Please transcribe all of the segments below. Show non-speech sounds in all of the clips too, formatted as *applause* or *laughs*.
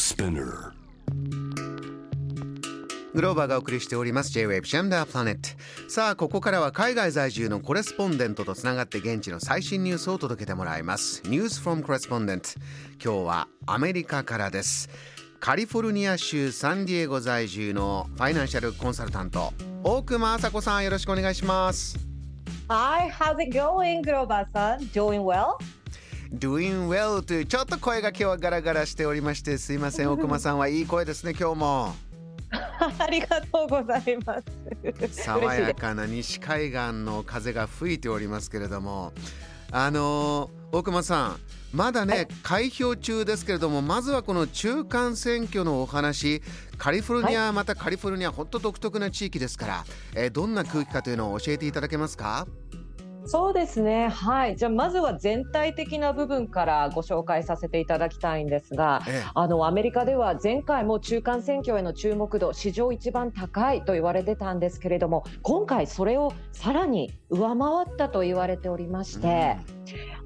Spinner グローバーがお送りしております J-Wave シャンダープラネットさあここからは海外在住のコレスポンデントとつながって現地の最新ニュースを届けてもらいますニュースフォームコレスポンデント今日はアメリカからですカリフォルニア州サンディエゴ在住のファイナンシャルコンサルタント大熊麻子さんよろしくお願いします Hi, how's it going, Groba-san? Doing well? Doing well というちょっと声が今日はガラガラしておりましてすいません。大熊さんはいい声ですね今日も。*laughs* ありがとうございます。爽やかな西海岸の風が吹いておりますけれども。あの大熊さんまだね、はい。開票中ですけれどもまずはこの中間選挙のお話。カリフォルニア、またカリフォルニア本当独特な地域ですから、えーどんな空気かというのを教えていただけますか？そうですね。はい。じゃあまずは全体的な部分からご紹介させていただきたいんですが、えあのアメリカでは前回も中間選挙への注目度史上一番高いと言われてたんですけれども、今回それをさらに上回ったと言われておりまして、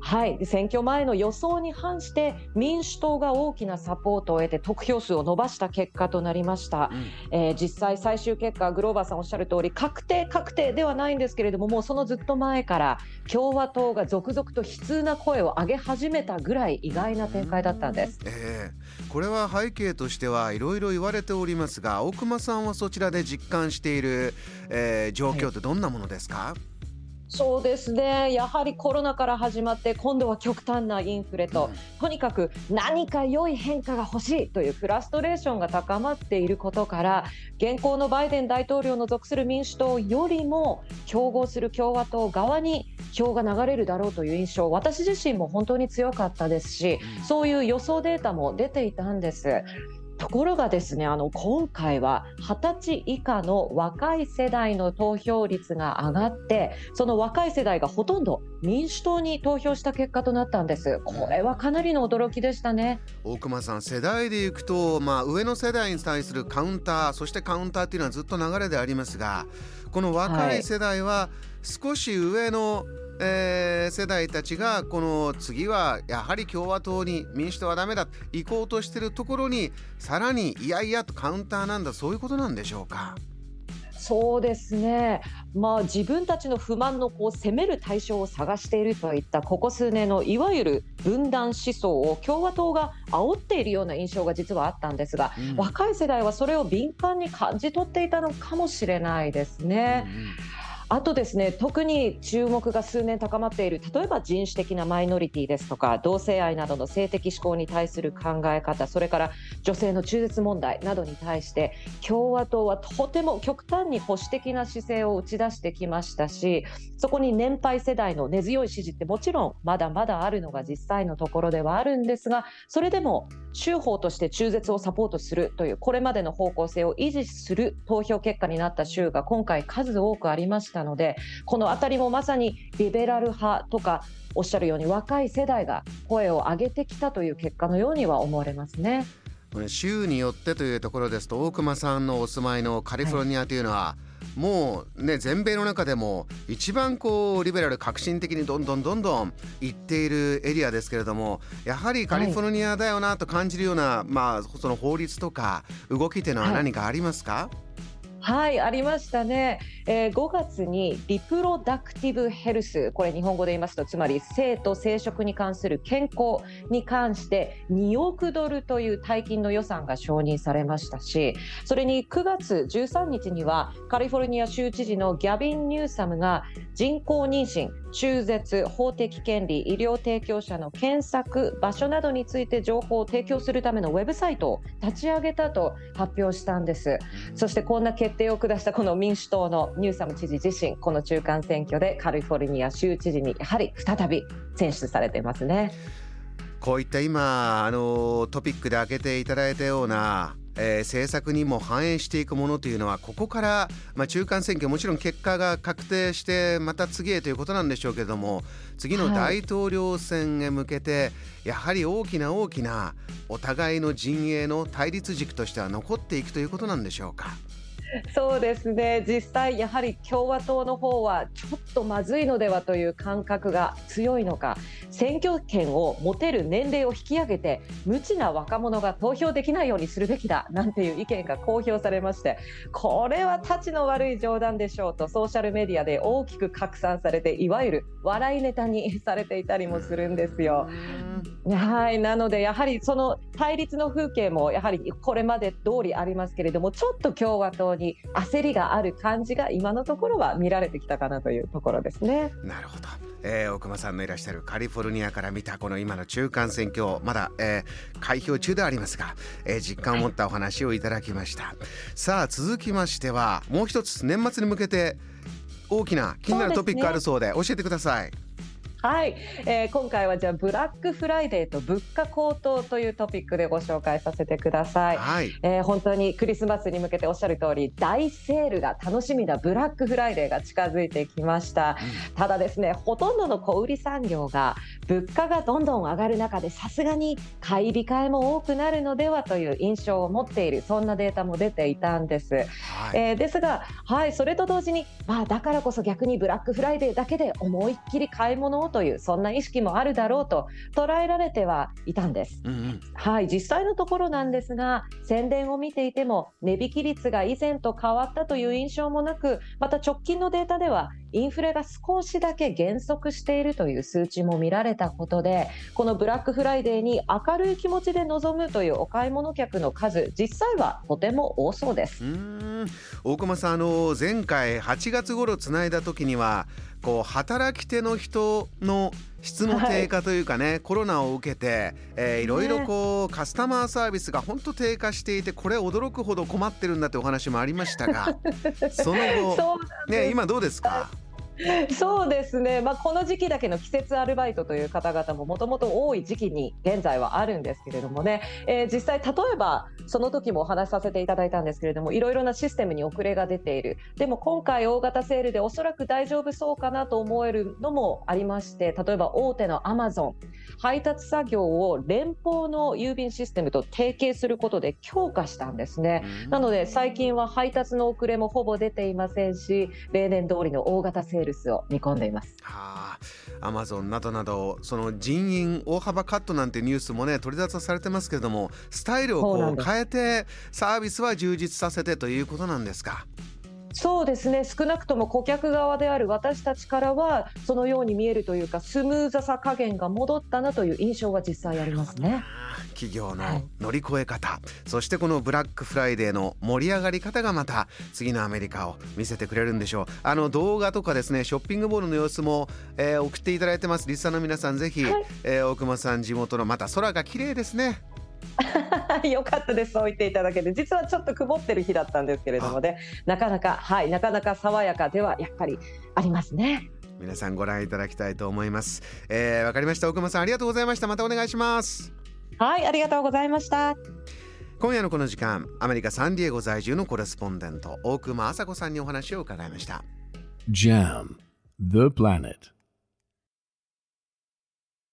はい、で選挙前の予想に反して民主党が大きなサポートを得て得票数を伸ばした結果となりました。うんえー実際最終結果グローバーさんおっしゃる通り確定確定ではないんですけれどももうそのずっと前から共和党が続々と悲痛な声を上げ始めたぐらい意外な展開だったんです。えーこれは背景としてはいろいろ言われておりますが大熊さんはそちらで実感している、えー状況ってどんなものですか、そうですね。やはりコロナから始まって今度は極端なインフレと、とにかく何か良い変化が欲しいというフラストレーションが高まっていることから現行のバイデン大統領の属する民主党よりも競合する共和党側に票が流れるだろうという印象私自身も本当に強かったですしうん。そういう予想データも出ていたんです。ところがですねあの今回は20歳以下の若い世代の投票率が上がってその若い世代がほとんど民主党に投票した結果となったんです。これはかなりの驚きでしたね。大熊さん世代でいくと、まあ、上の世代に対するカウンターそしてカウンターっていうのはずっと流れでありますがこの若い。世代は少し上の、えー世代たちがこの次はやはり共和党に民主党はダメだ行こうとしてるところにさらにいやいやとカウンターなんだそういうことなんでしょうか？そうですねまあ自分たちの不満のこう攻める対象を探しているといったここ数年のいわゆる分断思想を共和党が煽っているような印象が実はあったんですがうん若い世代はそれを敏感に感じ取っていたのかもしれないですね。あとですね特に注目が数年高まっている例えば人種的なマイノリティですとか同性愛などの性的指向に対する考え方それから女性の中絶問題などに対して共和党はとても極端に保守的な姿勢を打ち出してきましたしそこに年配世代の根強い支持ってもちろんまだまだあるのが実際のところではあるんですがそれでも州法として中絶をサポートするというこれまでの方向性を維持する投票結果になった州が今回数多くありましたのでこの辺りもまさにリベラル派とかおっしゃるように若い世代が声を上げてきたという結果のようには思われますね。州によってというところですと大熊さんのお住まいのカリフォルニアというのは、もうね全米の中でも一番こうリベラル革新的にどんどんどんどん行っているエリアですけれどもやはりカリフォルニアだよなと感じるような、まあその法律とか動きというのは何かありますか、はい、ありましたね、えー5月にリプロダクティブヘルス、これ日本語で言いますと、つまり性と生殖に関する健康に関して2億ドルという大金の予算が承認されましたし、それに9月13日にはカリフォルニア州知事のギャビン・ニューサムが人工妊娠、中絶、法的権利、医療提供者の検索場所などについて情報を提供するためのウェブサイトを立ち上げたと発表したんです。そしてこんな決定を下したこの民主党のニューサム知事自身、この中間選挙でカリフォルニア州知事にやはり再び選出されていますね。こういった今あのトピックで挙げていただいたような、えー政策にも反映していくものというのはここから、まあ、中間選挙もちろん結果が確定してまた次へということなんでしょうけども次の大統領選へ向けて、やはり大きな大きなお互いの陣営の対立軸としては残っていくということなんでしょうか？そうですね実際やはり共和党の方はちょっとまずいのではという感覚が強いのか選挙権を持てる年齢を引き上げて無知な若者が投票できないようにするべきだなんていう意見が公表されましてこれはたちの悪い冗談でしょうとソーシャルメディアで大きく拡散されていわゆる笑いネタにされていたりもするんですよ。はいなのでやはりその対立の風景もやはりこれまで通りありますけれどもちょっと共和党に焦りがある感じが今のところは見られてきたかなというところですね。なるほど、えー、大熊さんのいらっしゃるカリフォルニアから見たこの今の中間選挙まだ、えー、開票中でありますが、えー、実感を持ったお話をいただきました。さあ続きましてはもう一つ年末に向けて大きな気になるトピックあるそうで教えてください。はい、えー、今回はじゃあブラックフライデーと物価高騰というトピックでご紹介させてください、はい、えー、本当にクリスマスに向けておっしゃる通り大セールが楽しみなブラックフライデーが近づいてきました、うん、ただですねほとんどの小売産業が物価がどんどん上がる中でさすがに買い控えも多くなるのではという印象を持っている。そんなデータも出ていたんです、はい、えー、ですがはいそれと同時にまあだからこそ逆にブラックフライデーだけで思いっきり買い物をというそんな意識もあるだろうと捉えられてはいたんです。うんうん、はい実際のところなんですが宣伝を見ていても値引き率が以前と変わったという印象もなくまた直近のデータではインフレが少しだけ減速しているという数値も見られたことでこのブラックフライデーに明るい気持ちで臨むというお買い物客の数実際はとても多そうです。大熊さんあの前回8月頃つないだ時にはこう働き手の人の質の低下というかね、はい、コロナを受けて、えー、いろいろこう、ね、カスタマーサービスが本当低下していてこれ驚くほど困ってるんだってお話もありましたが *laughs* その後ね今どうですか？*laughs* そうですね、まあ、この時期だけの季節アルバイトという方々ももともと多い時期に現在はあるんですけれどもね、えー、実際、例えばその時もお話しさせていただいたんですけれどもいろいろなシステムに遅れが出ている。でも今回、大型セールでおそらく大丈夫そうかなと思えるのもありまして例えば大手のアマゾン。配達作業を連邦の郵便システムと提携することで強化したんですね。なので最近は配達の遅れもほぼ出ていませんし例年通りの大型セールスを見込んでいます。はあ、アマゾンなどなどその人員大幅カットなんてニュースもね取り沙汰されてますけれどもスタイルをこう変えてサービスは充実させてということなんですか？そうですね。少なくとも顧客側である私たちからはそのように見えるというかスムーズさ加減が戻ったなという印象は実際ありますね。企業の乗り越え方、はい、そしてこのブラックフライデーの盛り上がり方がまた次のアメリカを見せてくれるんでしょう。あの動画とかですねショッピングモールの様子も、えー、送っていただいてます。リスナーの皆さんぜひ、はい、えー、大熊さん地元のまた空が綺麗ですねよかったです。そう言っていただけて。実はちょっと曇ってる日だったんですけれどもね。なかなかはいなかなか爽やかではやっぱりありますね。皆さんご覧いただきたいと思います。わ、えー、かりました。奥間さんありがとうございました。またお願いします。はいありがとうございました。今夜のこの時間アメリカサンディエゴ在住のコレスポンデント大熊麻子さんにお話を伺いました。JAM The Planet